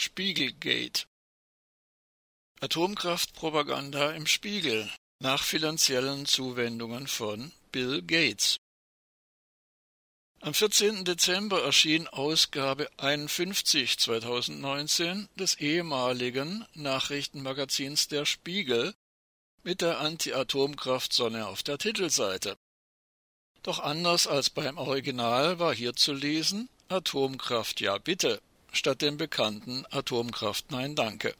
Spiegelgate Atomkraftpropaganda im Spiegel nach finanziellen Zuwendungen von Bill Gates. Am 14. Dezember erschien Ausgabe 51 2019 des ehemaligen Nachrichtenmagazins Der Spiegel mit der Anti-Atomkraft-Sonne auf der Titelseite. Doch anders als beim Original war hier zu lesen Atomkraft ja bitte statt dem bekannten Atomkraft nein danke.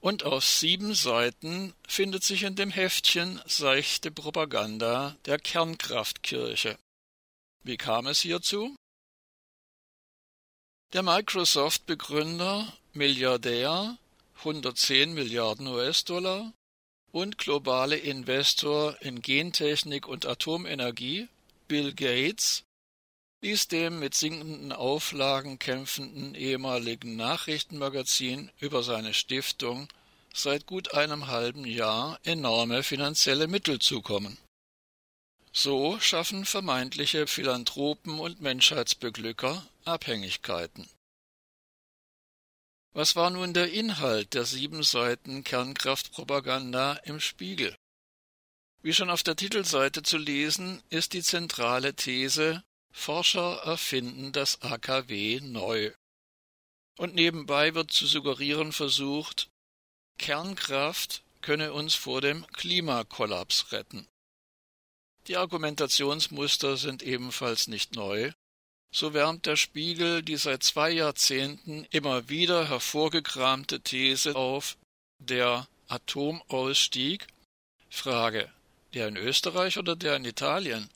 Und auf sieben Seiten findet sich in dem Heftchen seichte Propaganda der Kernkraftkirche. Wie kam es hierzu? Der Microsoft-Begründer, Milliardär, 110 Milliarden US-Dollar und globale Investor in Gentechnik und Atomenergie, Bill Gates, ließ dem mit sinkenden Auflagen kämpfenden ehemaligen Nachrichtenmagazin über seine Stiftung seit gut einem halben Jahr enorme finanzielle Mittel zukommen. So schaffen vermeintliche Philanthropen und Menschheitsbeglücker Abhängigkeiten. Was war nun der Inhalt der sieben Seiten Kernkraftpropaganda im Spiegel? Wie schon auf der Titelseite zu lesen, ist die zentrale These Forscher erfinden das AKW neu. Und nebenbei wird zu suggerieren versucht, Kernkraft könne uns vor dem Klimakollaps retten. Die Argumentationsmuster sind ebenfalls nicht neu. So wärmt der Spiegel die seit zwei Jahrzehnten immer wieder hervorgekramte These auf, der Atomausstieg Frage, der in Österreich oder der in Italien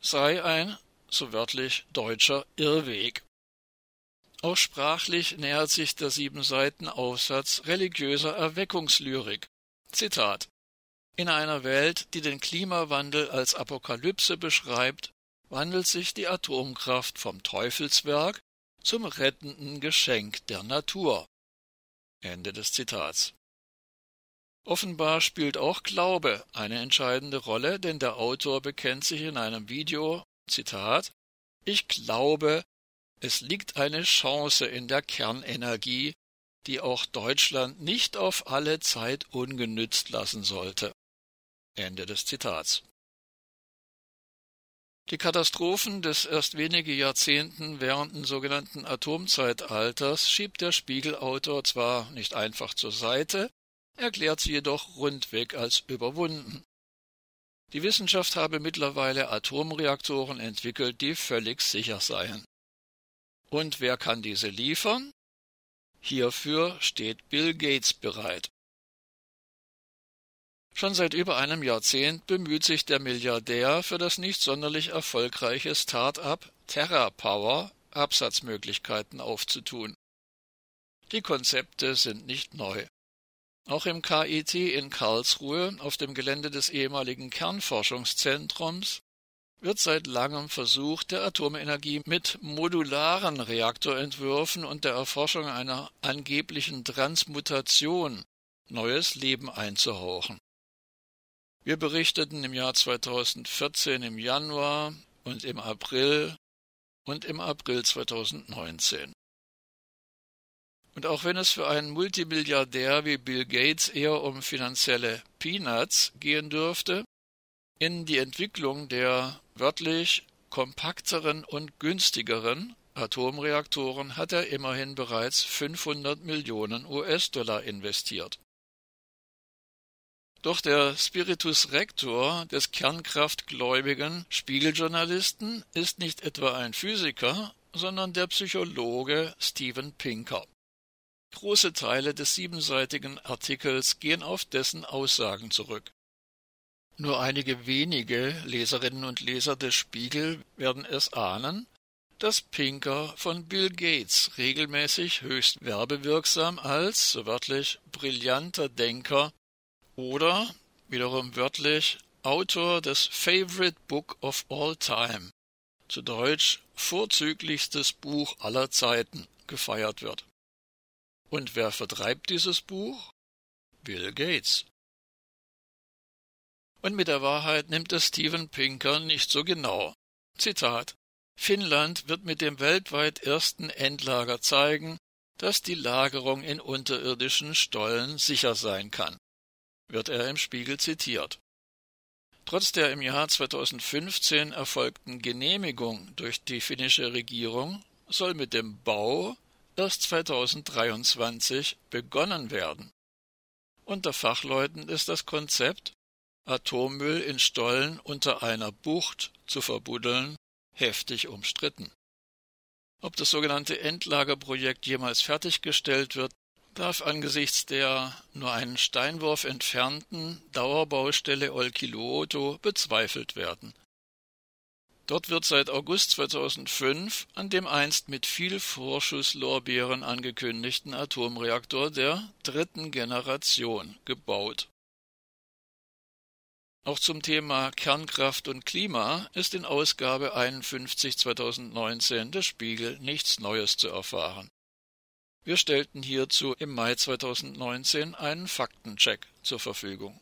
sei ein so wörtlich deutscher Irrweg. Auch sprachlich nähert sich der sieben Seiten Aufsatz religiöser Erweckungslyrik. Zitat In einer Welt, die den Klimawandel als Apokalypse beschreibt, wandelt sich die Atomkraft vom Teufelswerk zum rettenden Geschenk der Natur. Ende des Zitats. Offenbar spielt auch Glaube eine entscheidende Rolle, denn der Autor bekennt sich in einem Video Zitat Ich glaube, es liegt eine Chance in der Kernenergie, die auch Deutschland nicht auf alle Zeit ungenützt lassen sollte. Ende des Zitats. Die Katastrophen des erst wenige Jahrzehnten währenden sogenannten Atomzeitalters schiebt der Spiegelautor zwar nicht einfach zur Seite, erklärt sie jedoch rundweg als überwunden. Die Wissenschaft habe mittlerweile Atomreaktoren entwickelt, die völlig sicher seien. Und wer kann diese liefern? Hierfür steht Bill Gates bereit. Schon seit über einem Jahrzehnt bemüht sich der Milliardär für das nicht sonderlich erfolgreiche Start-up TerraPower Absatzmöglichkeiten aufzutun. Die Konzepte sind nicht neu. Auch im KIT in Karlsruhe auf dem Gelände des ehemaligen Kernforschungszentrums wird seit langem versucht, der Atomenergie mit modularen Reaktorentwürfen und der Erforschung einer angeblichen Transmutation neues Leben einzuhauchen. Wir berichteten im Jahr 2014 im Januar und im April und im April 2019. Und auch wenn es für einen Multimilliardär wie Bill Gates eher um finanzielle Peanuts gehen dürfte, in die Entwicklung der wörtlich kompakteren und günstigeren Atomreaktoren hat er immerhin bereits 500 Millionen US-Dollar investiert. Doch der Spiritus Rector des kernkraftgläubigen Spiegeljournalisten ist nicht etwa ein Physiker, sondern der Psychologe Steven Pinker. Große Teile des siebenseitigen Artikels gehen auf dessen Aussagen zurück. Nur einige wenige Leserinnen und Leser des Spiegel werden es ahnen, dass Pinker von Bill Gates regelmäßig höchst werbewirksam als, so wörtlich, brillanter Denker oder, wiederum wörtlich, Autor des Favorite Book of All Time, zu Deutsch vorzüglichstes Buch aller Zeiten, gefeiert wird. Und wer vertreibt dieses Buch? Bill Gates. Und mit der Wahrheit nimmt es Steven Pinker nicht so genau. Zitat Finnland wird mit dem weltweit ersten Endlager zeigen, dass die Lagerung in unterirdischen Stollen sicher sein kann, wird er im Spiegel zitiert. Trotz der im Jahr 2015 erfolgten Genehmigung durch die finnische Regierung soll mit dem Bau erst 2023 begonnen werden. Unter Fachleuten ist das Konzept, Atommüll in Stollen unter einer Bucht zu verbuddeln, heftig umstritten. Ob das sogenannte Endlagerprojekt jemals fertiggestellt wird, darf angesichts der nur einen Steinwurf entfernten Dauerbaustelle Olkiluoto bezweifelt werden. Dort wird seit August 2005 an dem einst mit viel Vorschusslorbeeren angekündigten Atomreaktor der dritten Generation gebaut. Auch zum Thema Kernkraft und Klima ist in Ausgabe 51 2019 des Spiegel nichts Neues zu erfahren. Wir stellten hierzu im Mai 2019 einen Faktencheck zur Verfügung